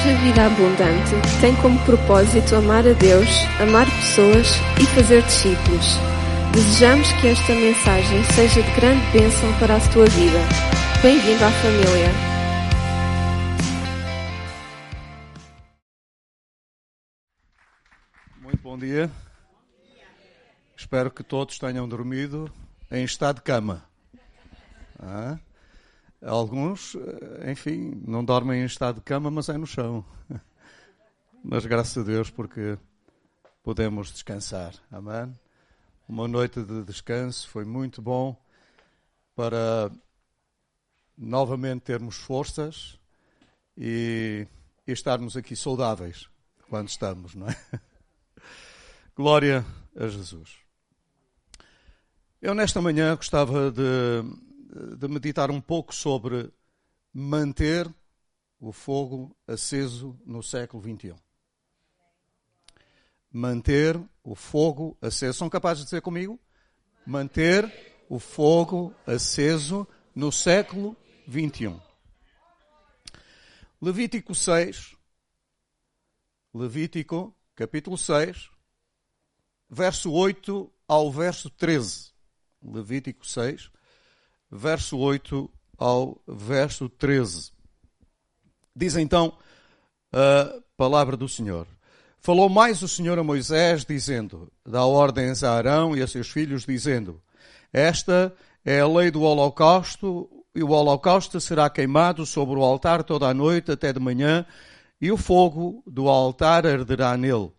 Igreja Vida Abundante tem como propósito amar a Deus, amar pessoas e fazer discípulos. Desejamos que esta mensagem seja de grande bênção para a tua vida. Bem-vindo à família. Muito bom dia. Espero que todos tenham dormido em estado de cama. Ah? Alguns, eh, enfim, não dormem em estado de cama, mas é no chão. Mas graças a Deus porque podemos descansar. Amém? Uma noite de descanso foi muito bom para novamente termos forças e, e estarmos aqui saudáveis quando estamos, não é? Glória a Jesus. Eu nesta manhã gostava de de meditar um pouco sobre manter o fogo aceso no século XXI. Manter o fogo aceso. São capazes de dizer comigo? Manter o fogo aceso no século XXI. Levítico 6, Levítico capítulo 6, verso 8 ao verso 13. Levítico 6, verso 8 ao verso 13. Diz então a palavra do Senhor. Falou mais o Senhor a Moisés, dizendo: Dá ordens a Arão e a seus filhos, dizendo: Esta é a lei do holocausto, e o holocausto será queimado sobre o altar toda a noite até de manhã, e o fogo do altar arderá nele.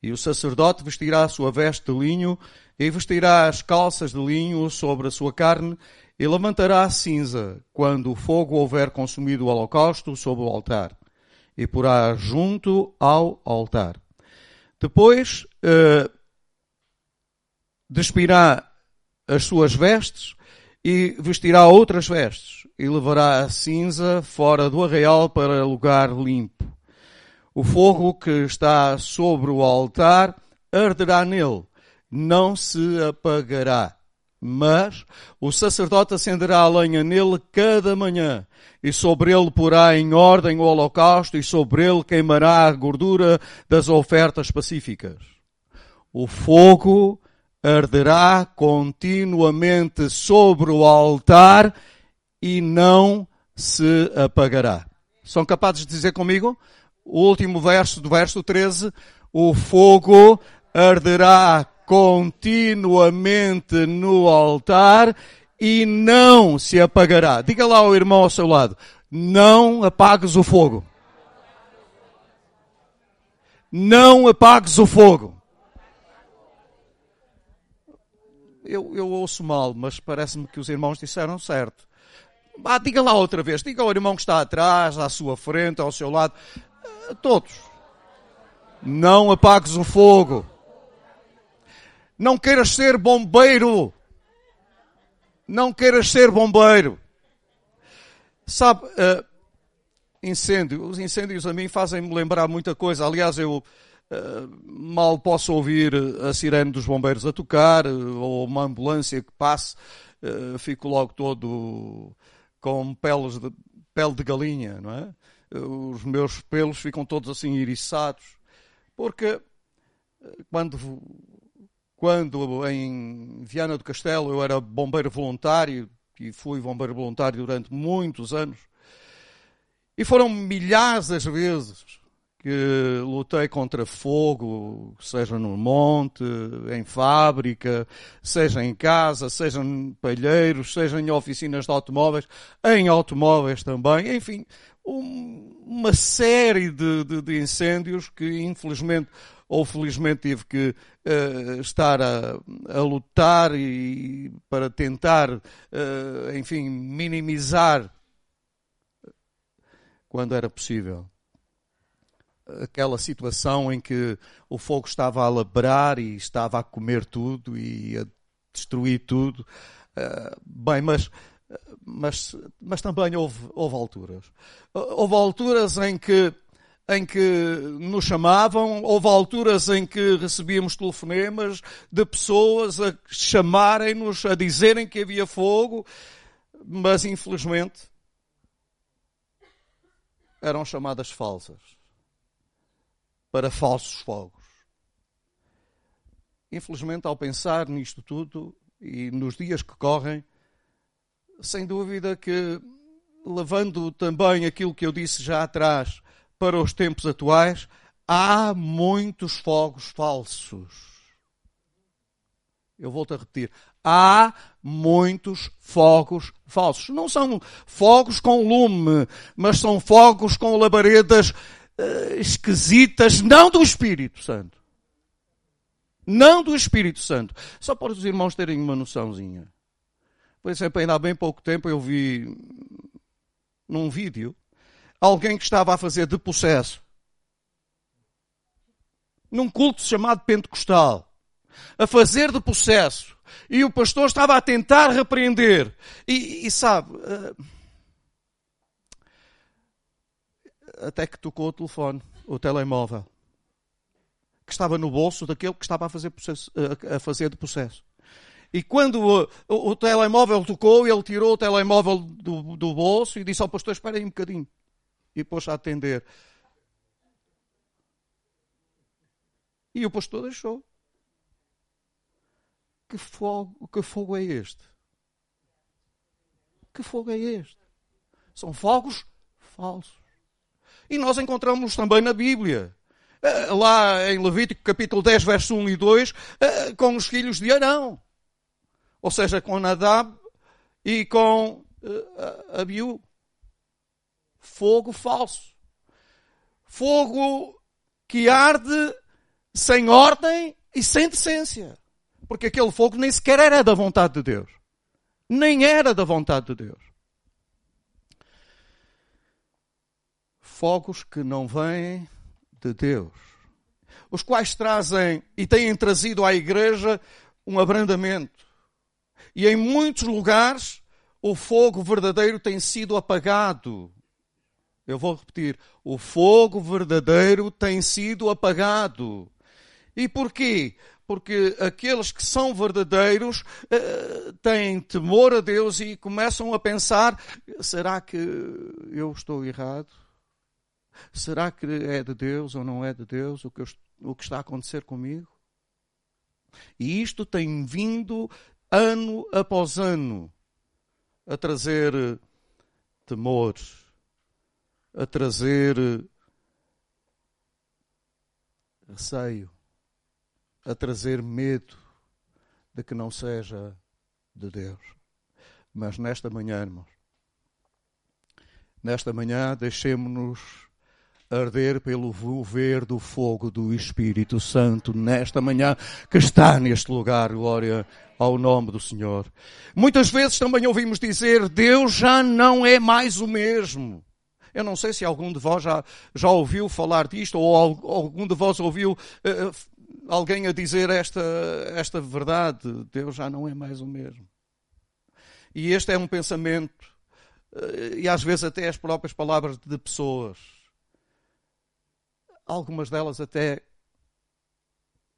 E o sacerdote vestirá a sua veste de linho, e vestirá as calças de linho sobre a sua carne, e levantará a cinza quando o fogo houver consumido o holocausto sobre o altar, e porá junto ao altar. Depois eh, despirá as suas vestes e vestirá outras vestes, e levará a cinza fora do arraial para lugar limpo. O fogo que está sobre o altar arderá nele, não se apagará mas o sacerdote acenderá a lenha nele cada manhã, e sobre ele porá em ordem o holocausto, e sobre ele queimará a gordura das ofertas pacíficas. O fogo arderá continuamente sobre o altar e não se apagará. São capazes de dizer comigo? O último verso do verso 13: O fogo arderá continuamente no altar e não se apagará. Diga lá ao irmão ao seu lado: não apagues o fogo. Não apagues o fogo. Eu, eu ouço mal, mas parece-me que os irmãos disseram certo. Ah, diga lá outra vez. Diga ao irmão que está atrás, à sua frente, ao seu lado. todos. Não apagues o fogo. Não queiras ser bombeiro. Não queiras ser bombeiro. Sabe, uh, incêndio. Os incêndios a mim fazem-me lembrar muita coisa. Aliás, eu uh, mal posso ouvir a sirene dos bombeiros a tocar uh, ou uma ambulância que passe. fico logo todo com peles de, pele de galinha, não é? Os meus pelos ficam todos assim iriçados. Porque quando quando em Viana do Castelo eu era bombeiro voluntário e fui bombeiro voluntário durante muitos anos. E foram milhares as vezes que lutei contra fogo, seja no monte, em fábrica, seja em casa, seja em palheiros, seja em oficinas de automóveis, em automóveis também, enfim, um, uma série de, de, de incêndios que infelizmente ou felizmente tive que uh, estar a, a, lutar e para tentar, uh, enfim, minimizar quando era possível aquela situação em que o fogo estava a labrar e estava a comer tudo e a destruir tudo. Uh, bem, mas mas, mas também houve, houve alturas. Houve alturas em que em que nos chamavam, houve alturas em que recebíamos telefonemas de pessoas a chamarem-nos, a dizerem que havia fogo, mas infelizmente eram chamadas falsas. para falsos fogos. Infelizmente, ao pensar nisto tudo e nos dias que correm, sem dúvida que, levando também aquilo que eu disse já atrás para os tempos atuais, há muitos fogos falsos. Eu volto a repetir. Há muitos fogos falsos. Não são fogos com lume, mas são fogos com labaredas uh, esquisitas, não do Espírito Santo. Não do Espírito Santo. Só para os irmãos terem uma noçãozinha. Por exemplo, ainda há bem pouco tempo eu vi num vídeo alguém que estava a fazer de processo num culto chamado Pentecostal, a fazer de processo, e o pastor estava a tentar repreender. E, e sabe, uh, até que tocou o telefone, o telemóvel, que estava no bolso daquele que estava a fazer, processo, a fazer de processo. E quando o, o, o, telemóvel tocou, ele tirou o telemóvel do, do bolso e disse ao pastor: Espera aí um bocadinho. E pôs a atender. E o pastor deixou. Que fogo, que fogo é este? Que fogo é este? São fogos falsos. E nós encontramos também na Bíblia. Eh, lá em Levítico capítulo 10, verso 1 e 2, eh, com os filhos de Arão. Ou seja, com Nadab e com eh, Abiú. Fogo falso. Fogo que arde sem ordem e sem decência. Porque aquele fogo nem sequer era da vontade de Deus. Nem era da vontade de Deus. Fogos que não vêm de Deus. Os quais trazem e têm trazido à igreja um abrandamento. E em muitos lugares o fogo verdadeiro tem sido apagado. Eu vou repetir: o fogo verdadeiro tem sido apagado. E porquê? Porque aqueles que são verdadeiros uh, têm temor a Deus e começam a pensar: será que eu estou errado? Será que é de Deus ou não é de Deus o que, eu, o que está a acontecer comigo? E isto tem vindo ano após ano a trazer temor, a trazer receio a trazer medo de que não seja de Deus. Mas nesta manhã, irmãos, nesta manhã, deixemos-nos arder pelo volver do fogo do Espírito Santo nesta manhã que está neste lugar, glória ao nome do Senhor. Muitas vezes também ouvimos dizer, Deus já não é mais o mesmo. Eu não sei se algum de vós já, já ouviu falar disto ou algum de vós ouviu uh, alguém a dizer esta, esta verdade, Deus já não é mais o mesmo. E este é um pensamento, eh, e às vezes até as próprias palavras de pessoas, algumas delas até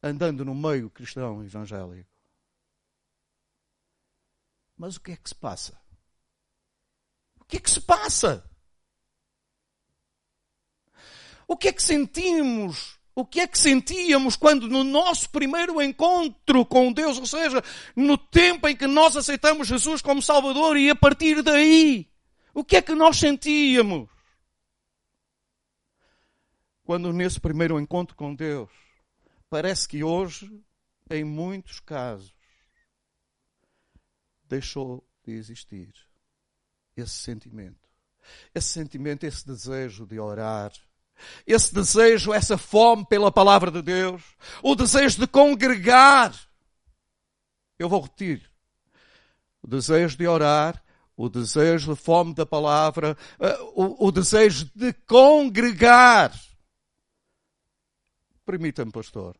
andando no meio cristão evangélico. Mas o que é que se passa? O que é que se passa? O que é que sentimos o que é que sentíamos quando no nosso primeiro encontro com Deus, ou seja, no tempo em que nós aceitamos Jesus como Salvador e a partir daí, o que é que nós sentíamos? Quando nesse primeiro encontro com Deus, parece que hoje, em muitos casos, deixou de existir esse sentimento. Esse sentimento, esse desejo de orar, esse desejo, essa fome pela palavra de Deus, o desejo de congregar. Eu vou repetir. O desejo de orar, o desejo de fome da palavra, eh, o, o desejo de congregar. Permita-me, pastor,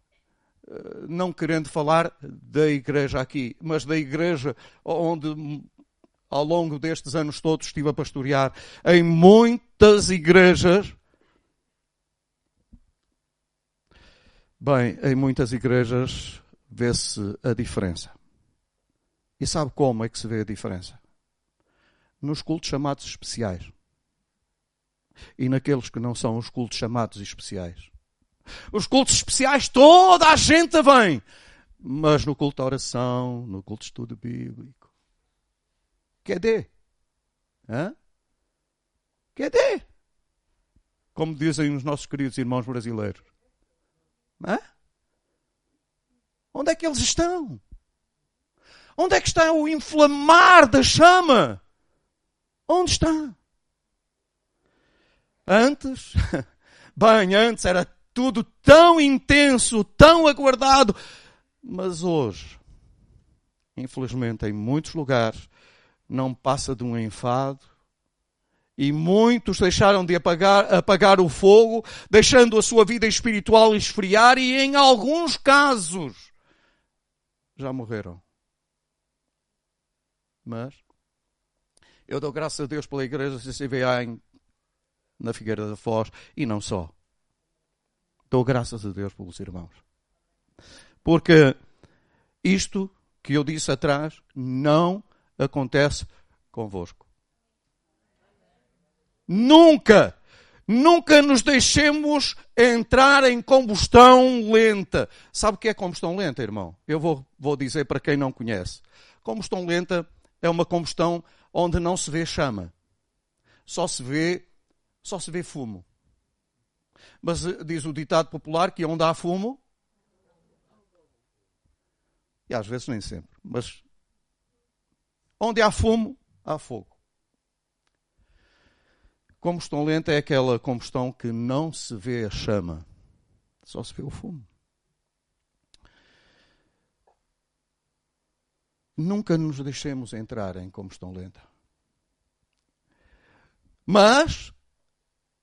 eh, não querendo falar da igreja aqui, mas da igreja onde ao longo destes anos todos estive a pastorear, em muitas igrejas Bem, em muitas igrejas vê-se a diferença. E sabe como é que se vê a diferença? Nos cultos chamados especiais. E naqueles que não são os cultos chamados especiais. Os cultos especiais, toda a gente vem. Mas no culto de oração, no culto de estudo bíblico, cadê? Hã? Cadê? Como dizem os nossos queridos irmãos brasileiros. Hã? Onde é que eles estão? Onde é que está o inflamar da chama? Onde está? Antes, bem, antes era tudo tão intenso, tão aguardado, mas hoje, infelizmente, em muitos lugares, não passa de um enfado, e muitos deixaram de apagar, apagar o fogo, deixando a sua vida espiritual esfriar, e em alguns casos já morreram. Mas eu dou graças a Deus pela igreja CCVA em, na Figueira da Foz e não só. Dou graças a Deus pelos irmãos. Porque isto que eu disse atrás não acontece convosco. Nunca, nunca nos deixemos entrar em combustão lenta. Sabe o que é combustão lenta, irmão? Eu vou, vou dizer para quem não conhece. Combustão lenta é uma combustão onde não se vê chama. Só se vê, só se vê fumo. Mas eh, diz o ditado popular que onde há fumo, e às vezes nem sempre, mas onde há fumo, há fogo. Combustão lenta é aquela combustão que não se vê a chama, só se vê o fumo. Nunca nos deixemos entrar em combustão lenta. Mas,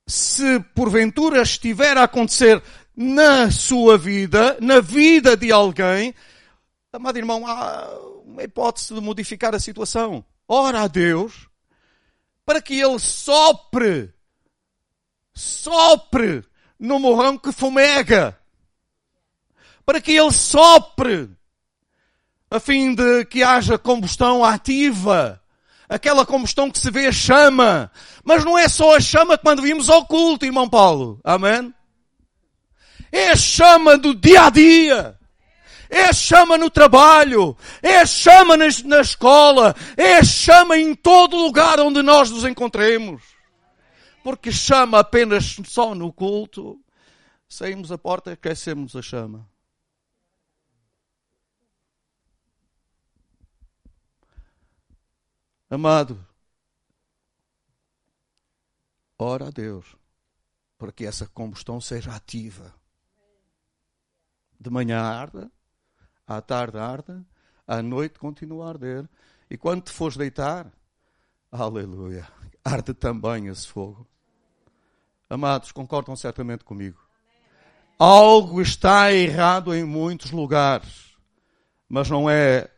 se porventura estiver a acontecer na sua vida, na vida de alguém, amado irmão, há uma hipótese de modificar a situação. Ora a Deus para que Ele sopre, sopre no morrão que fumega, para que Ele sopre a fim de que haja combustão ativa. Aquela combustão que se vê a chama. Mas não é só a chama quando vimos ao culto, irmão Paulo. Amém? É a chama do dia a dia. É a chama no trabalho. É a chama na, na escola. É a chama em todo lugar onde nós nos encontremos. Porque chama apenas só no culto. Saímos a porta e aquecemos a chama. Amado, ora a Deus para que essa combustão seja ativa. De manhã arda, à tarde arda, à noite continua a arder. E quando te fores deitar, aleluia, arde também esse fogo. Amados, concordam certamente comigo. Algo está errado em muitos lugares, mas não é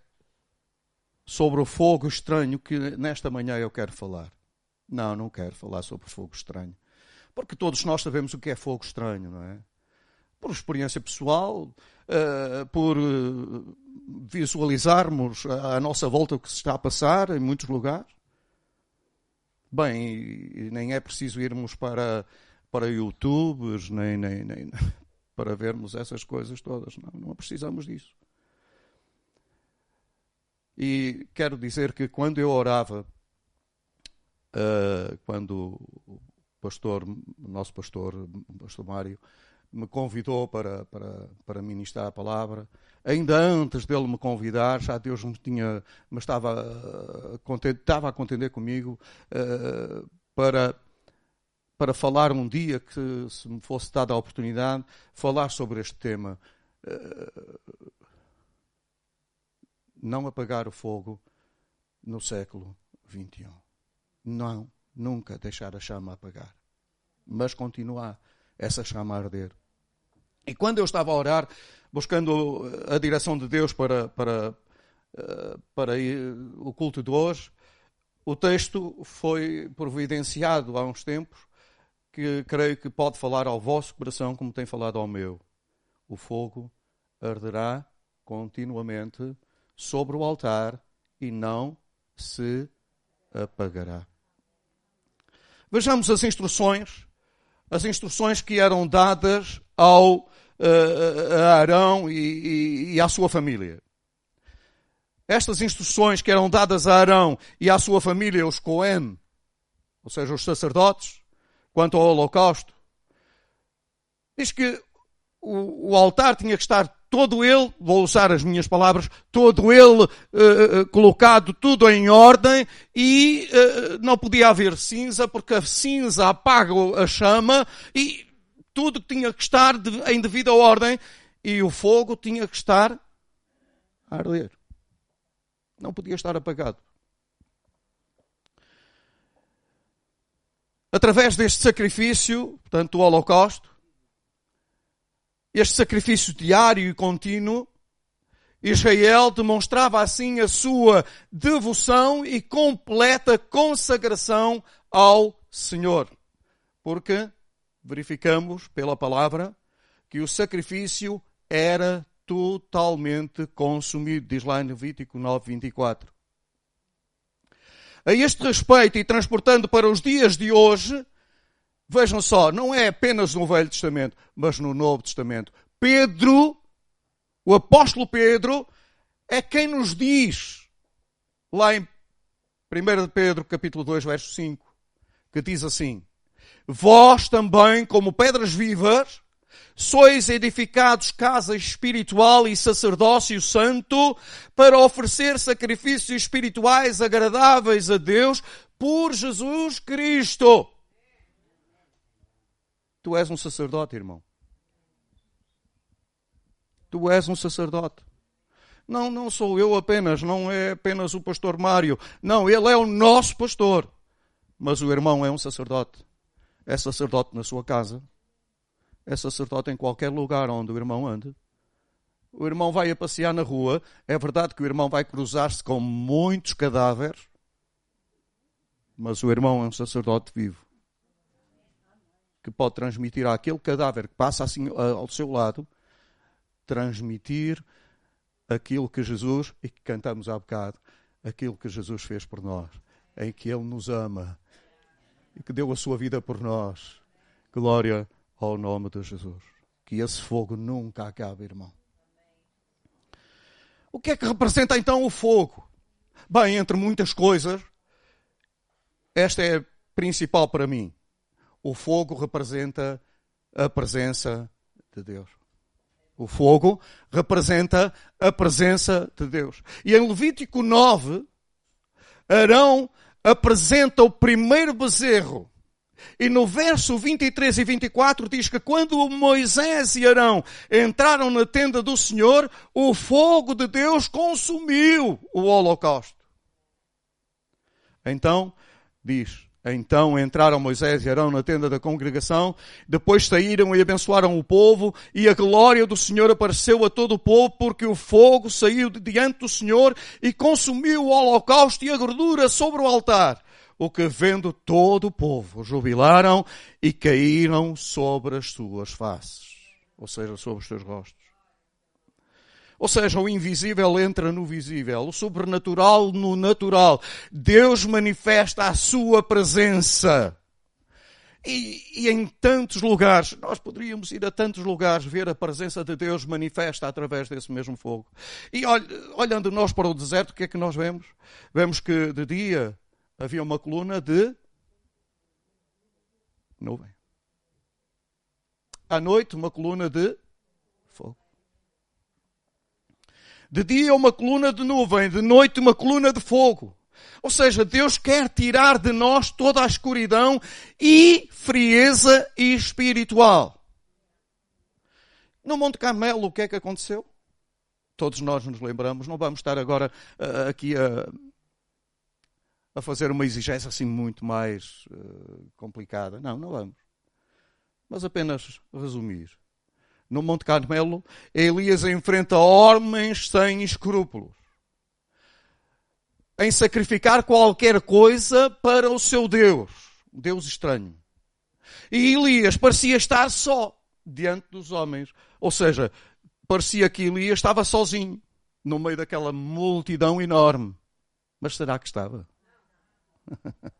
sobre o fogo estranho que nesta manhã eu quero falar. Não, não quero falar sobre fogo estranho. Porque todos nós sabemos o que é fogo estranho, não é? Por experiência pessoal, uh, por uh, visualizarmos a nossa volta o que se está a passar em muitos lugares. Bem, nem é preciso irmos para, para YouTubes, nem, nem, nem para vermos essas coisas todas. Não, não precisamos disso. E quero dizer que quando eu orava, uh, quando o pastor, nosso pastor, o pastor Mário, me convidou para, para, para ministrar a palavra, ainda antes dele me convidar, já Deus me tinha, me estava, a, estava a contender comigo uh, para, para falar um dia que, se me fosse dada a oportunidade, falar sobre este tema. Uh, não apagar o fogo no século XXI. Não, nunca deixar a chama apagar. Mas continuar essa chama a arder. E quando eu estava a orar, buscando a direção de Deus para, para, eh, para o culto de hoje, o texto foi providenciado há uns tempos que creio que pode falar ao vosso coração como tem falado ao meu. O fogo arderá continuamente sobre o altar e não se apagará. Vejamos as instruções, as instruções que eram dadas ao a Arão e, e, e à sua família. Estas instruções que eram dadas a Arão e à sua família, os Cohen, ou seja, os sacerdotes, quanto ao holocausto, diz que o, o altar tinha que estar todo ele, vou usar as minhas palavras, todo ele uh, colocado tudo em ordem e não podia haver cinza porque a cinza apaga a chama e tudo tinha que estar em devida ordem e o fogo tinha que estar a arder. Não podia estar apagado. Através deste sacrifício, portanto, o holocausto, este sacrifício diário e contínuo, Israel demonstrava assim a sua devoção e completa consagração ao Senhor. Porque verificamos pela palavra que o sacrifício era totalmente consumido, diz lá em Levítico 9, 24. A este respeito, e transportando para os dias de hoje, Vejam só, não é apenas no Velho Testamento, mas no Novo Testamento. Pedro, o apóstolo Pedro, é quem nos diz, lá em 1 Pedro capítulo 2, verso 5, que diz assim, Vós também, como pedras vivas, sois edificados casa espiritual e sacerdócio santo para oferecer sacrifícios espirituais agradáveis a Deus por Jesus Cristo. Tu és um sacerdote, irmão. Tu és um sacerdote. Não, não sou eu apenas, não é apenas o pastor Mário. Não, ele é o nosso pastor. Mas o irmão é um sacerdote. É sacerdote na sua casa. É sacerdote em qualquer lugar onde o irmão ande. O irmão vai a passear na rua. É verdade que o irmão vai cruzar-se com muitos cadáveres. Mas o irmão é um sacerdote vivo que pode transmitir àquele cadáver que passa assim ao seu lado, transmitir aquilo que Jesus, e que cantamos há bocado, aquilo que Jesus fez por nós, em que Ele nos ama e que deu a sua vida por nós. Glória ao nome de Jesus. Que esse fogo nunca acabe, irmão. O que é que representa então o fogo? Bem, entre muitas coisas, esta é principal para mim o fogo representa a presença de Deus. O fogo representa a presença de Deus. E em Levítico 9, Arão apresenta o primeiro bezerro. E no verso 23 e 24 diz que quando Moisés e Arão entraram na tenda do Senhor, o fogo de Deus consumiu o holocausto. Então, diz, então entraram Moisés e Arão na tenda da congregação, depois saíram e abençoaram o povo, e a glória do Senhor apareceu a todo o povo, porque o fogo saiu de diante do Senhor e consumiu o holocausto e a gordura sobre o altar. O que vendo todo o povo, jubilaram e caíram sobre as suas faces, ou seja, sobre os seus rostos. Ou seja, o invisível entra no visível, o sobrenatural no natural. Deus manifesta a sua presença. E, e, em tantos lugares, nós poderíamos ir a tantos lugares ver a presença de Deus manifesta através desse mesmo fogo. E olhando nós para o deserto, o que é que nós vemos? Vemos que de dia havia uma coluna de nuvem. À noite, uma coluna de fogo. De dia uma coluna de nuvem, de noite uma coluna de fogo. Ou seja, Deus quer tirar de nós toda a escuridão e frieza espiritual. No Monte Carmelo, o que é que aconteceu? Todos nós nos lembramos, não vamos estar agora uh, aqui a, a fazer uma exigência assim muito mais uh, complicada. Não, não vamos. Mas apenas resumir no Monte Carmelo, Elias enfrenta homens sem escrúpulos em sacrificar qualquer coisa para o seu Deus, Deus estranho. E Elias parecia estar só diante dos homens, ou seja, parecia que Elias estava sozinho no meio daquela multidão enorme. Mas será que estava?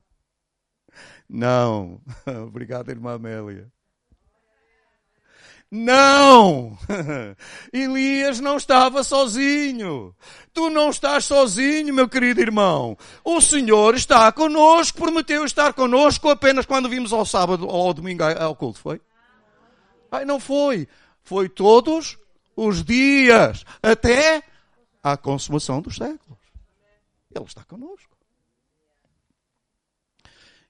Não. Obrigado, irmã Amélia. Não! Elias não estava sozinho. Tu não estás sozinho, meu querido irmão. O Senhor está conosco, prometeu estar conosco apenas quando vimos ao sábado ou ao domingo ao culto, foi? Ai, não foi. Foi todos os dias, até à consumação dos séculos. Ele está conosco.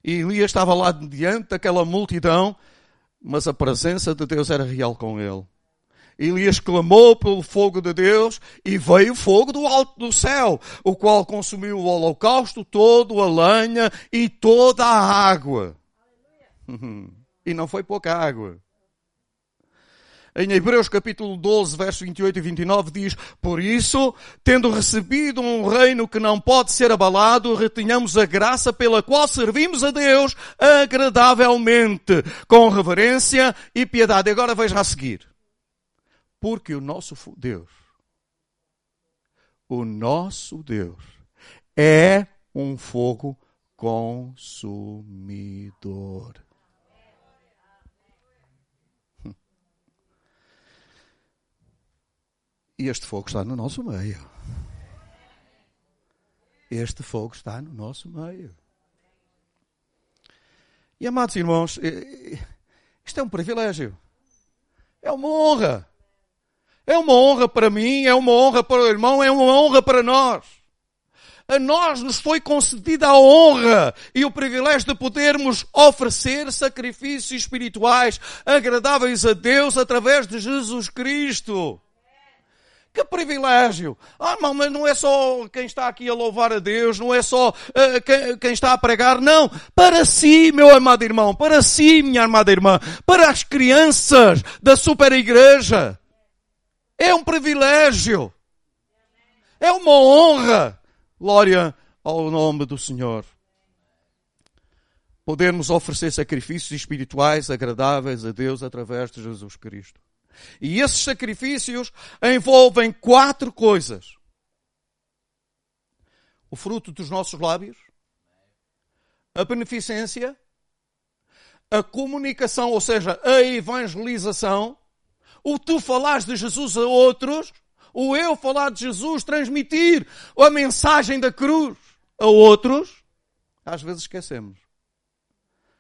E Elias estava lá diante daquela multidão, mas a presença de Deus era real com ele. Elias clamou pelo fogo de Deus e veio fogo do alto do céu, o qual consumiu o holocausto todo, a lenha e toda a água. E não foi pouca água. Em Hebreus capítulo 12, versos 28 e 29 diz, Por isso, tendo recebido um reino que não pode ser abalado, retenhamos a graça pela qual servimos a Deus agradavelmente, com reverência e piedade. Agora veja a seguir porque o nosso Deus, o nosso Deus, é um fogo consumidor. E este fogo está no nosso meio. Este fogo está no nosso meio. E amados irmãos, isto é um privilégio. É uma honra. É uma honra para mim, é uma honra para o irmão, é uma honra para nós. A nós nos foi concedida a honra e o privilégio de podermos oferecer sacrifícios espirituais agradáveis a Deus através de Jesus Cristo. Que privilégio! Ah, irmão, mas não é só quem está aqui a louvar a Deus, não é só uh, quem, quem, está a pregar, não. Para si, meu amado irmão, para si, minha amada irmã, para as crianças da super igreja. É um privilégio. É uma honra. Glória ao nome do Senhor. Podermos oferecer sacrifícios espirituais agradáveis a Deus através de Jesus Cristo. E esses sacrifícios envolvem quatro coisas: o fruto dos nossos lábios, a beneficência, a comunicação, ou seja, a evangelização, o tu falares de Jesus a outros, o eu falar de Jesus, transmitir a mensagem da cruz a outros, às vezes esquecemos.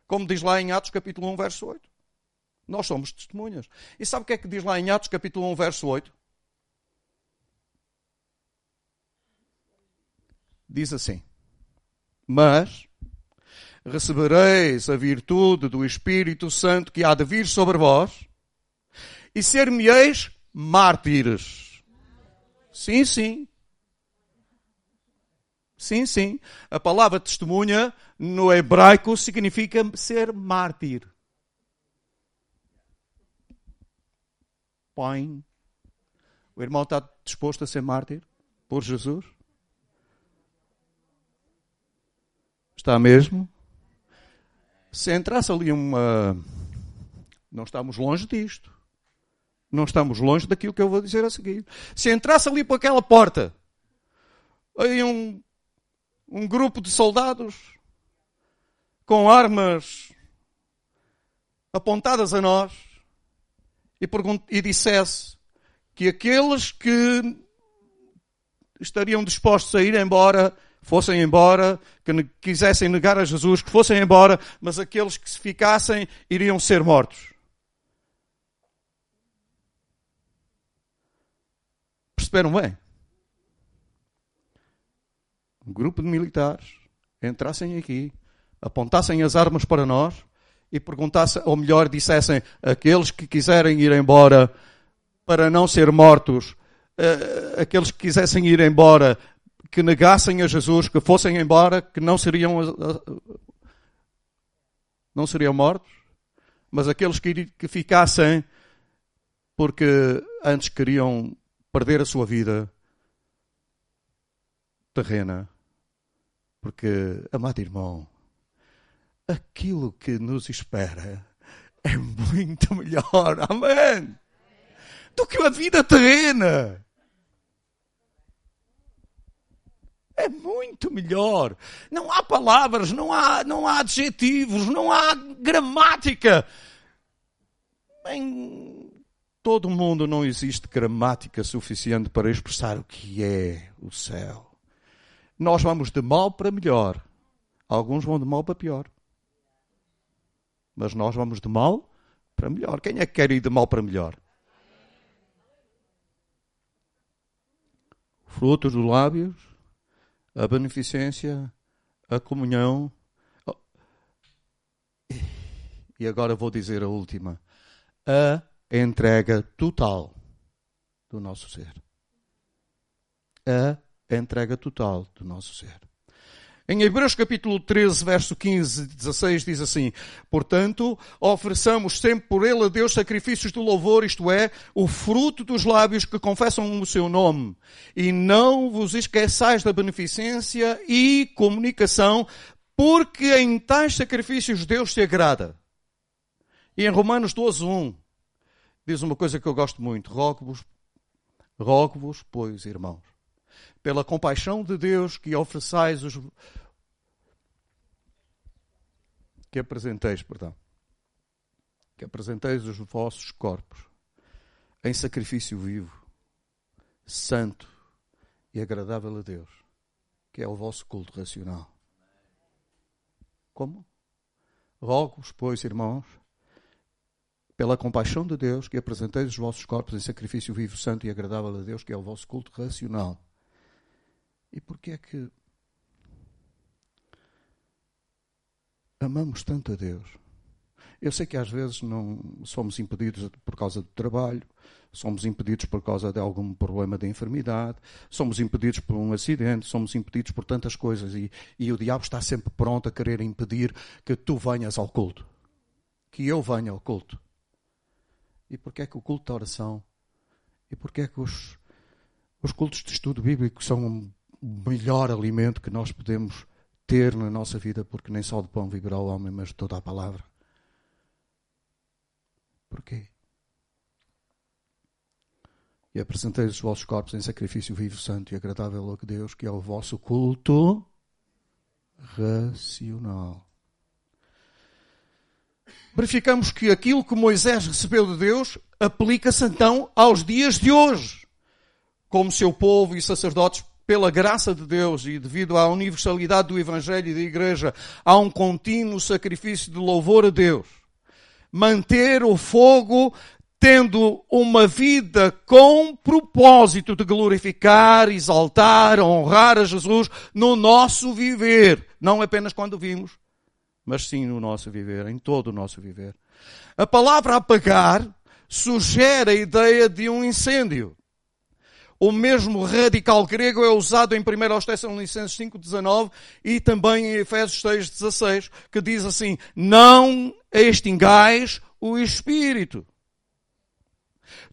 Como diz lá em Atos capítulo 1, verso 8. Nós somos testemunhas. E sabe o que é que diz lá em Atos capítulo 1, verso 8? Diz assim: Mas recebereis a virtude do Espírito Santo que há de vir sobre vós e ser-me-eis mártires. Sim, sim. Sim, sim. A palavra testemunha no hebraico significa ser mártir. Põe. O irmão está disposto a ser mártir por Jesus? Está mesmo? Se entrasse ali uma. Não estamos longe disto. Não estamos longe daquilo que eu vou dizer a seguir. Se entrasse ali por aquela porta, aí um, um grupo de soldados com armas apontadas a nós e, e dissesse que aqueles que estariam dispostos a ir embora fossem embora, que quisessem negar a Jesus, que fossem embora, mas aqueles que se ficassem iriam ser mortos. Perceberam bem? Um grupo de militares entrassem aqui, apontassem as armas para nós e perguntassem, ou melhor, dissessem aqueles que quiserem ir embora para não ser mortos, uh, aqueles que quisessem ir embora, que negassem a Jesus, que fossem embora, que não seriam, uh, não seriam mortos, mas aqueles que, que ficassem porque antes queriam perder a sua vida terrena. Porque, amado irmão, aquilo que nos espera é muito melhor, amém, do que a vida terrena. É muito melhor. Não há palavras, não há, não há adjetivos, não há gramática. Bem, todo mundo não existe gramática suficiente para expressar o que é o céu. Nós vamos de mal para melhor. Alguns vão de mal para pior. Mas nós vamos de mal para melhor. Quem é que quer ir de mal para melhor? Frutos dos lábios, a beneficência, a comunhão. E agora vou dizer a última. A entrega total do nosso ser. A entrega total do nosso ser. Em Hebreus capítulo 13, verso 15 e 16 diz assim: Portanto, ofereçamos sempre por ele a Deus sacrifícios de louvor, isto é, o fruto dos lábios que confessam o seu nome. E não vos esqueçais da beneficência e comunicação, porque em tais sacrifícios Deus se agrada. E em Romanos 12, 1, diz uma coisa que eu gosto muito: rogo-vos, rogo-vos, pois, irmãos pela compaixão de Deus que ofereçais os que apresenteis, perdão, que apresenteis os vossos corpos em sacrifício vivo, santo e agradável a Deus, que é o vosso culto racional. Como? Rogo-vos, pois, irmãos, pela compaixão de Deus, que apresenteis os vossos corpos em sacrifício vivo, santo e agradável a Deus, que é o vosso culto racional. E porquê é que amamos tanto a Deus? Eu sei que às vezes não somos impedidos por causa do trabalho, somos impedidos por causa de algum problema de enfermidade, somos impedidos por um acidente, somos impedidos por tantas coisas e, e o diabo está sempre pronto a querer impedir que tu venhas ao culto, que eu venha ao culto. E porquê é que o culto da oração e porquê é que os, os cultos de estudo bíblico são melhor alimento que nós podemos ter na nossa vida, porque nem só de pão viverá o homem, mas de toda a palavra. Porquê? E apresentei os vossos corpos em sacrifício vivo, santo e agradável a Deus, que é o vosso culto racional. Verificamos que aquilo que Moisés recebeu de Deus aplica-se então aos dias de hoje. Como seu povo e sacerdotes pela graça de Deus e devido à universalidade do Evangelho e da Igreja, há um contínuo sacrifício de louvor a Deus. Manter o fogo tendo uma vida com propósito de glorificar, exaltar, honrar a Jesus no nosso viver. Não apenas quando vimos, mas sim no nosso viver, em todo o nosso viver. A palavra apagar sugere a ideia de um incêndio. O mesmo radical grego é usado em 1 Tessalonicenses 5,19 e também em Efésios 6,16, que diz assim, não extingais o Espírito.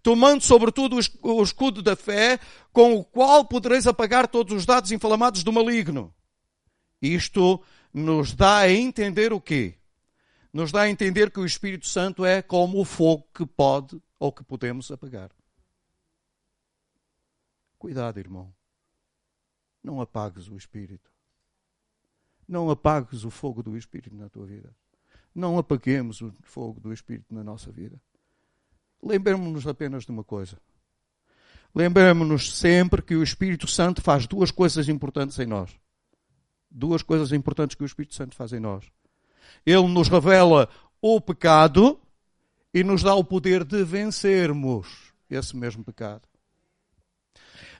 Tomando sobretudo o escudo da fé, com o qual podereis apagar todos os dados inflamados do maligno. Isto nos dá a entender o quê? Nos dá a entender que o Espírito Santo é como o fogo que pode ou que podemos apagar. Cuidado, irmão. Não apagues o Espírito. Não apagues o fogo do Espírito na tua vida. Não apaguemos o fogo do Espírito na nossa vida. Lembremos-nos apenas de uma coisa. Lembremos-nos sempre que o Espírito Santo faz duas coisas importantes em nós. Duas coisas importantes que o Espírito Santo faz em nós. Ele nos revela o pecado e nos dá o poder de vencermos esse mesmo pecado.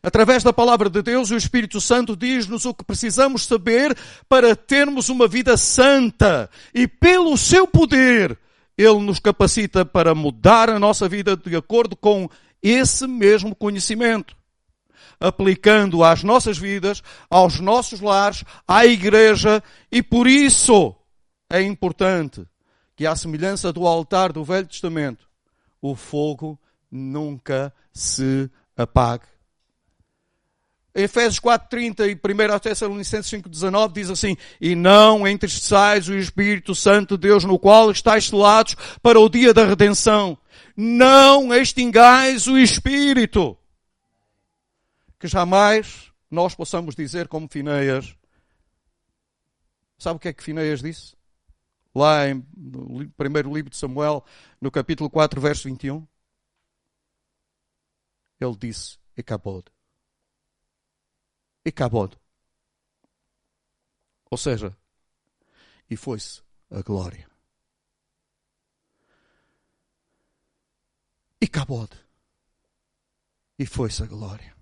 Através da palavra de Deus, o Espírito Santo diz-nos o que precisamos saber para termos uma vida santa. E pelo seu poder, ele nos capacita para mudar a nossa vida de acordo com esse mesmo conhecimento. Aplicando às nossas vidas, aos nossos lares, à igreja, e por isso é importante que, à semelhança do altar do Velho Testamento, o fogo nunca se apague. Efésios 4.30 e 1 Tessalonicenses 5.19 diz assim, E não entristeçais o Espírito Santo de Deus no qual estáis selados para o dia da redenção. Não extingais o Espírito. Que jamais nós possamos dizer como Fineias. Sabe o que é que Fineias disse? Lá em, no primeiro livro de Samuel, no capítulo 4, verso 21. ele disse: acabou. Acabou. Ou seja, e foi-se a glória. E acabou. E foi-se a glória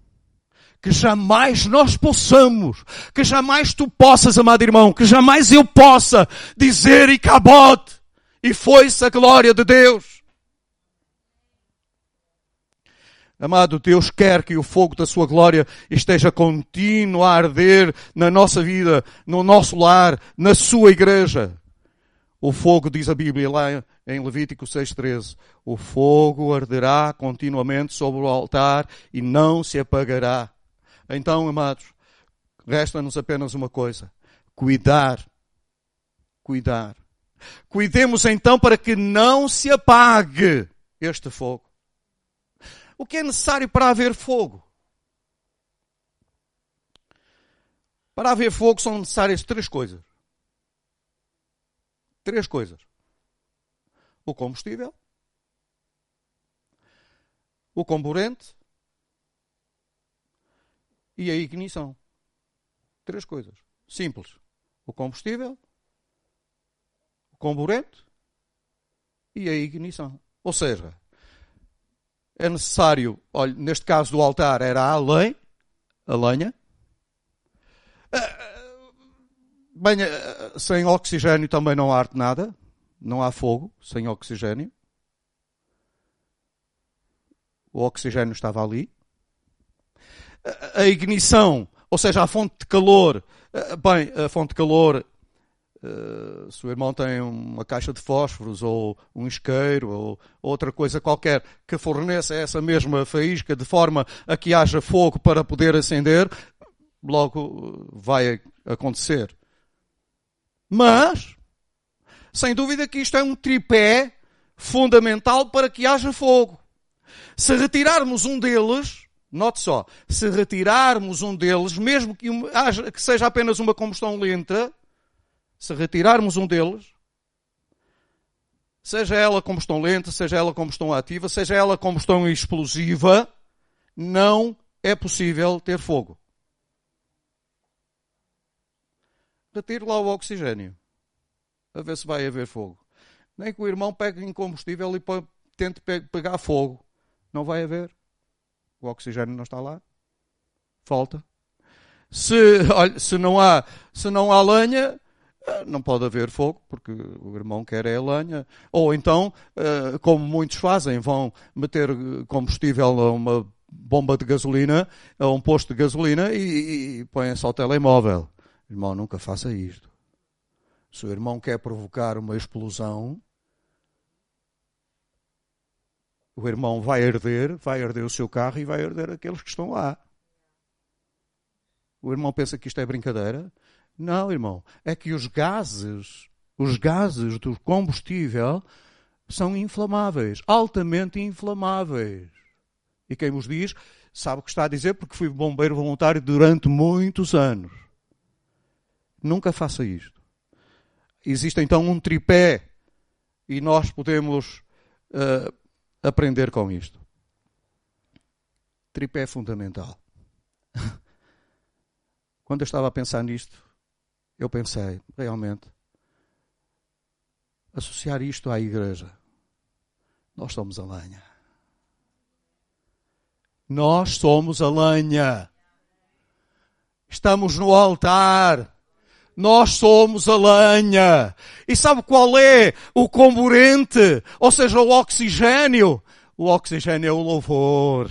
que jamais nós possamos, que jamais tu possas, amado irmão, que jamais eu possa dizer e cabote, e foi-se a glória de Deus. Amado, Deus quer que o fogo da sua glória esteja contínuo a arder na nossa vida, no nosso lar, na sua igreja. O fogo, diz a Bíblia lá em Levítico 6,13, o fogo arderá continuamente sobre o altar e não se apagará. Então, amados, resta-nos apenas uma coisa: cuidar. Cuidar. Cuidemos então para que não se apague este fogo. O que é necessário para haver fogo? Para haver fogo são necessárias três coisas. Três coisas: o combustível, o comburente e a ignição. Três coisas. Simples. O combustível, o comburente e a ignição. Ou seja, é necessário, olha, neste caso do altar era a lei, a lenha. Bem, sem oxigênio também não há nada. Não há fogo sem oxigênio. O oxigênio estava ali a ignição, ou seja, a fonte de calor. Bem, a fonte de calor, uh, se o irmão tem uma caixa de fósforos ou um isqueiro ou outra coisa qualquer que forneça essa mesma faísca de forma a que haja fogo para poder acender, logo vai acontecer. Mas, sem dúvida que isto é um tripé fundamental para que haja fogo. Se retirarmos um deles, Note só, se retirarmos um deles, mesmo que, que seja apenas uma combustão lenta, se retirarmos um deles, seja ela combustão lenta, seja ela combustão ativa, seja ela combustão explosiva, não é possível ter fogo. Retire lá o oxigênio, a ver se vai haver fogo. Nem que o irmão pegue em combustível e tente pegar fogo. Não vai haver. O oxigênio não está lá. Falta. Se, olha, se, não, há, se não há lenha, não pode haver fogo, porque o irmão quer é a lenha. Ou então, eh, como muitos fazem, vão meter combustível a uma bomba de gasolina, a um posto de gasolina e, e põem-se ao telemóvel. Irmão, nunca faça isto. Se o irmão quer provocar uma explosão, o irmão vai herder, vai herder o seu carro e vai herder aqueles que estão lá. O irmão pensa que isto é brincadeira? Não, irmão. É que os gases, os gases do combustível são inflamáveis, altamente inflamáveis. E quem vos diz, sabe o que está a dizer porque fui bombeiro voluntário durante muitos anos. Nunca faça isto. Existe então um tripé e nós podemos uh, aprender com isto. Tripé fundamental. Quando eu estava a pensar nisto, eu pensei, realmente, associar isto à igreja. Nós somos a lenha. Nós somos a lenha. Estamos no altar. Nós somos a lenha. E sabe qual é o comburente? Ou seja, o oxigênio? O oxigênio é o louvor.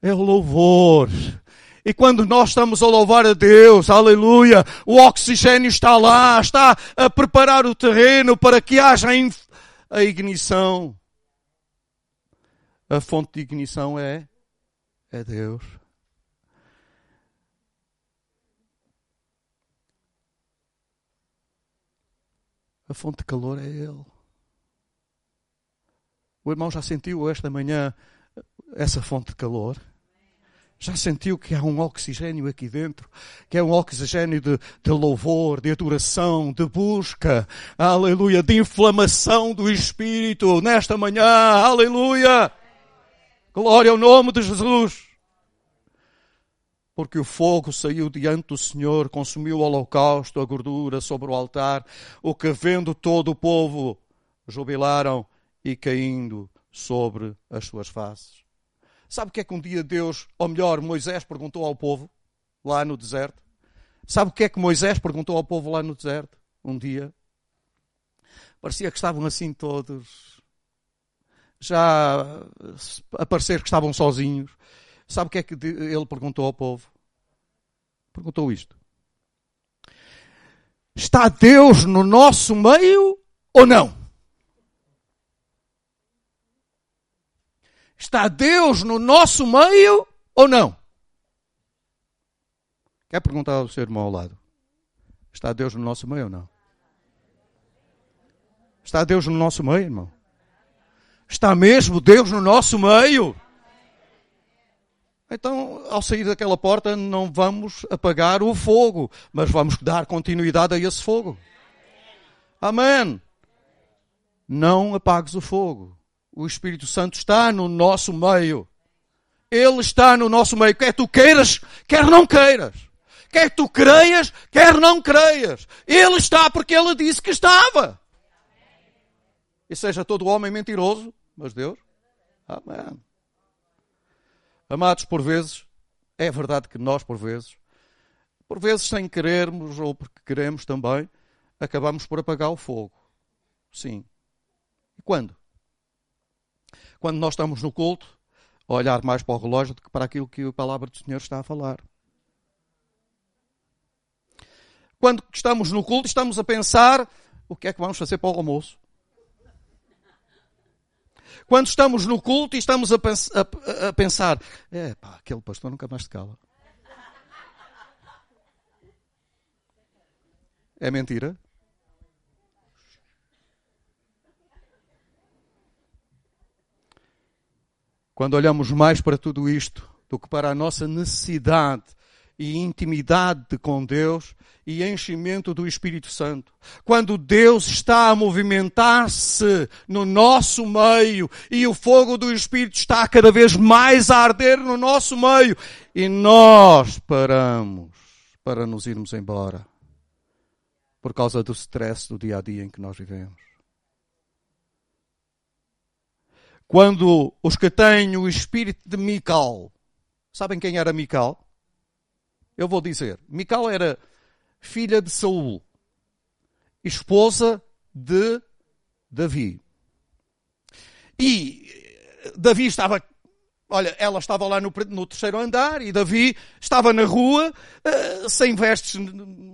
É o louvor. E quando nós estamos a louvar a Deus, aleluia, o oxigênio está lá, está a preparar o terreno para que haja a ignição. A fonte de ignição é, é Deus. A fonte de calor é Ele. O irmão já sentiu esta manhã essa fonte de calor? Já sentiu que há um oxigênio aqui dentro? Que é um oxigênio de, de louvor, de adoração, de busca, aleluia, de inflamação do Espírito nesta manhã, aleluia! Glória ao nome de Jesus. Porque o fogo saiu diante do Senhor, consumiu o holocausto, a gordura sobre o altar, o que vendo todo o povo jubilaram e caindo sobre as suas faces. Sabe o que é que um dia Deus, ou melhor, Moisés perguntou ao povo lá no deserto? Sabe o que é que Moisés perguntou ao povo lá no deserto? Um dia. Parecia que estavam assim todos. Já a parecer que estavam sozinhos. Sabe o que é que ele perguntou ao povo? Perguntou isto: Está Deus no nosso meio ou não? Está Deus no nosso meio ou não? Quer perguntar ao seu irmão ao lado? Está Deus no nosso meio ou não? Está Deus no nosso meio, irmão? Está mesmo Deus no nosso meio? Então, ao sair daquela porta, não vamos apagar o fogo, mas vamos dar continuidade a esse fogo. Amém. Não apagues o fogo. O Espírito Santo está no nosso meio. Ele está no nosso meio. Quer tu queiras, quer não queiras. Quer tu creias, quer não creias. Ele está porque ele disse que estava. E seja todo homem mentiroso, mas Deus. Amém. Amados, por vezes, é verdade que nós, por vezes, por vezes sem querermos ou porque queremos também, acabamos por apagar o fogo. Sim. E quando? Quando nós estamos no culto, a olhar mais para o relógio do que para aquilo que a palavra do Senhor está a falar. Quando estamos no culto, estamos a pensar o que é que vamos fazer para o almoço. Quando estamos no culto e estamos a, pens a, a pensar, é pá, aquele pastor nunca mais se cala. É mentira? Quando olhamos mais para tudo isto do que para a nossa necessidade e intimidade com Deus e enchimento do Espírito Santo. Quando Deus está a movimentar-se no nosso meio e o fogo do Espírito está cada vez mais a arder no nosso meio e nós paramos para nos irmos embora por causa do stress do dia a dia em que nós vivemos. Quando os que têm o espírito de Mical, sabem quem era Mical? Eu vou dizer. Mical era filha de Saul, esposa de Davi. E Davi estava, olha, ela estava lá no, no terceiro andar e Davi estava na rua uh, sem vestes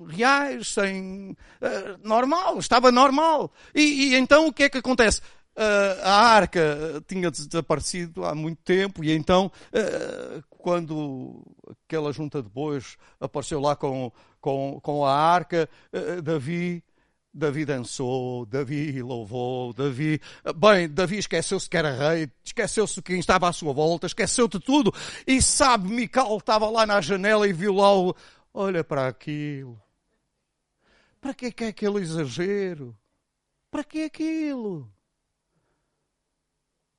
reais, sem uh, normal, estava normal. E, e então o que é que acontece? Uh, a arca tinha desaparecido há muito tempo e então uh, quando aquela junta de bois apareceu lá com, com, com a arca, Davi Davi dançou, Davi louvou, Davi. Bem, Davi esqueceu-se que era rei, esqueceu-se quem estava à sua volta, esqueceu de tudo. E sabe, Mical estava lá na janela e viu lá o. Olha para aquilo. Para que é é aquele exagero? Para que é aquilo?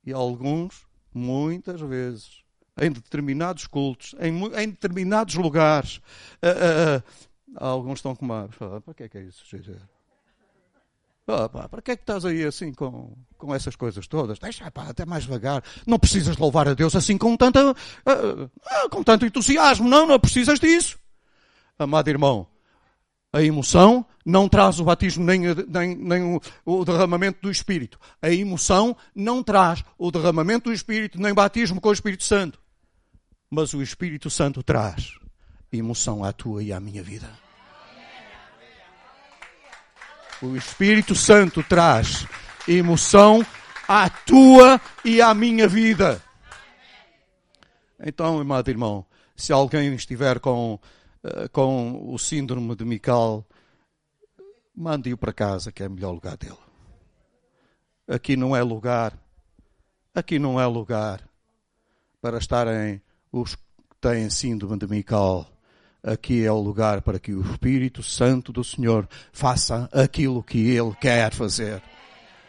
E alguns, muitas vezes, em determinados cultos, em, em determinados lugares, uh, uh, alguns estão com uma. Para que é que é isso? Oh, pá, para que é que estás aí assim com, com essas coisas todas? Deixa pá, até mais devagar. Não precisas louvar a Deus assim com, tanta, uh, com tanto entusiasmo. Não, não precisas disso. Amado irmão, a emoção não traz o batismo nem, nem, nem o, o, derramamento do Espírito. A emoção não traz o derramamento do Espírito nem batismo com o Espírito Santo. Mas o Espírito Santo traz emoção à tua e à minha vida. O Espírito Santo traz emoção à tua e à minha vida. Então, amado irmão, se alguém estiver com eh, com o síndrome de Mical, mande-o para casa, que é o melhor lugar dele. Aqui não é lugar, aqui não é lugar para estarem os que têm síndrome de Mical. Aqui é o lugar para que o Espírito Santo do Senhor faça aquilo que Ele quer fazer.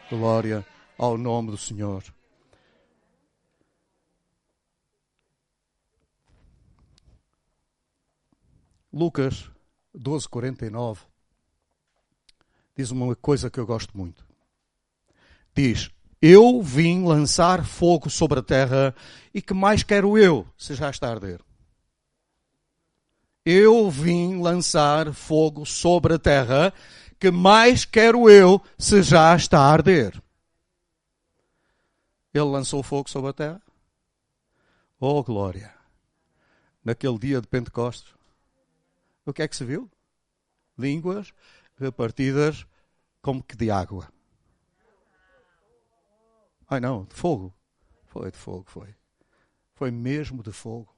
Glória ao nome do Senhor. Lucas 12:49 diz uma coisa que eu gosto muito. Diz: Eu vim lançar fogo sobre a terra e que mais quero eu se já está a arder? Eu vim lançar fogo sobre a terra, que mais quero eu se já está a arder? Ele lançou fogo sobre a terra? Oh, glória! Naquele dia de Pentecostes, o que é que se viu? Línguas repartidas como que de água. Ai não, de fogo. Foi de fogo, foi. Foi mesmo de fogo.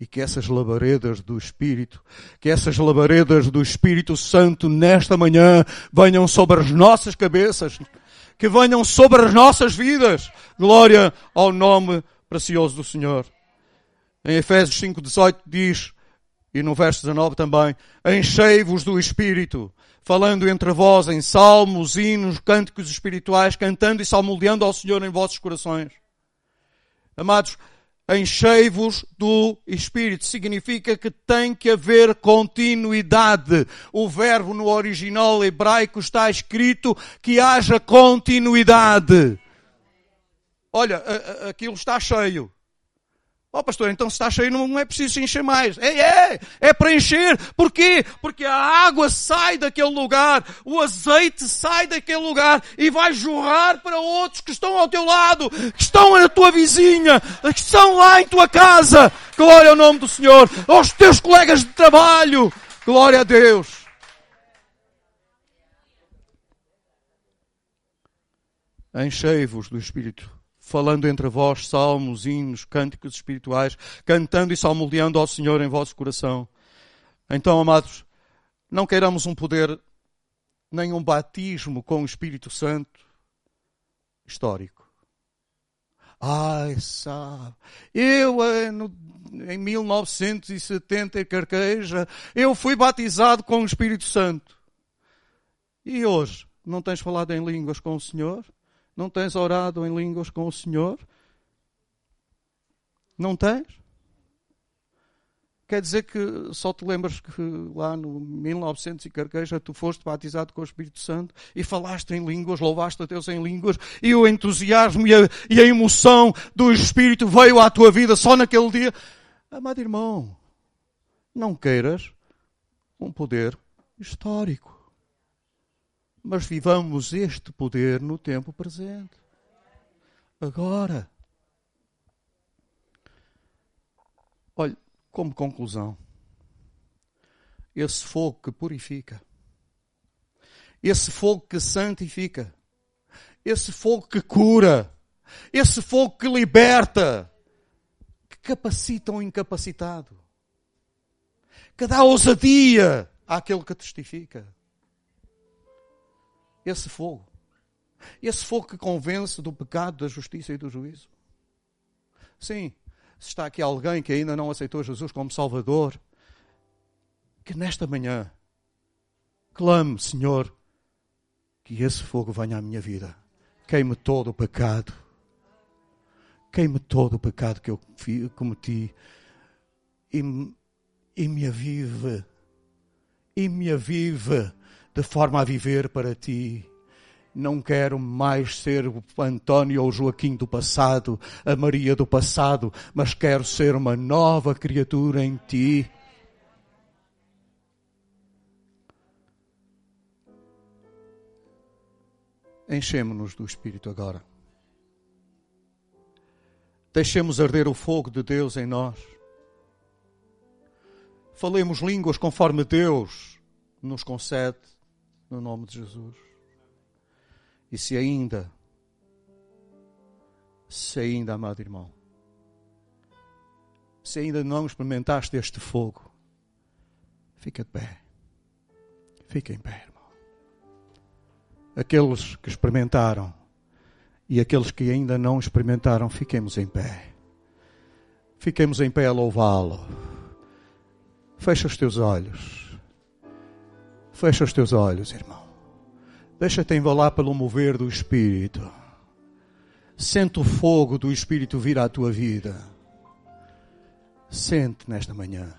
E que essas labaredas do Espírito, que essas labaredas do Espírito Santo nesta manhã venham sobre as nossas cabeças, que venham sobre as nossas vidas. Glória ao nome precioso do Senhor. Em Efésios 5,18 diz, e no verso 19 também, enchei-vos do Espírito, falando entre vós em salmos, hinos, cânticos espirituais, cantando e salmodiando ao Senhor em vossos corações. Amados, enchei-vos do Espírito. Significa que tem que haver continuidade. O verbo no original hebraico está escrito que haja continuidade. Olha, aquilo está cheio. Ó oh, pastor, então se está cheio não é preciso encher mais. É, é, é para encher. Porquê? Porque a água sai daquele lugar, o azeite sai daquele lugar e vai jorrar para outros que estão ao teu lado, que estão na tua vizinha, que estão lá em tua casa. Glória ao nome do Senhor. Aos teus colegas de trabalho. Glória a Deus. Enchei-vos do Espírito falando entre vós salmos, hinos, cânticos espirituais, cantando e salmodiando ao Senhor em vosso coração. Então, amados, não queiramos um poder, nem um batismo com o Espírito Santo histórico. Ai, sabe, eu eh, em 1970 em Carqueja, eu fui batizado com o Espírito Santo. E hoje, não tens falado em línguas com o Senhor? Não tens orado em línguas com o Senhor? Não tens? Quer dizer que só te lembras que lá no 1900 e carqueja tu foste batizado com o Espírito Santo e falaste em línguas, louvaste a Deus em línguas e o entusiasmo e a, e a emoção do Espírito veio à tua vida só naquele dia. Amado irmão, não queiras um poder histórico mas vivamos este poder no tempo presente. Agora. Olhe, como conclusão, esse fogo que purifica, esse fogo que santifica, esse fogo que cura, esse fogo que liberta, que capacita o incapacitado, que dá ousadia àquele que testifica esse fogo. Esse fogo que convence do pecado, da justiça e do juízo. Sim, se está aqui alguém que ainda não aceitou Jesus como Salvador, que nesta manhã clame, Senhor, que esse fogo venha à minha vida. Queime todo o pecado. Queime todo o pecado que eu cometi e, e me avive. E me avive de forma a viver para ti. Não quero mais ser o António ou Joaquim do passado, a Maria do passado, mas quero ser uma nova criatura em ti. Enchemos-nos do Espírito agora. Deixemos arder o fogo de Deus em nós. Falemos línguas conforme Deus nos concede no nome de Jesus. E se ainda, se ainda, amado irmão, se ainda não experimentaste este fogo, fica de pé. Fica em pé, irmão. Aqueles que experimentaram e aqueles que ainda não experimentaram, fiquemos em pé. Fiquemos em pé a louvá-lo. Fecha os teus olhos. Fecha os teus olhos, irmão. Deixa-te envalar pelo mover do Espírito. Sente o fogo do Espírito vir à tua vida. Sente nesta manhã.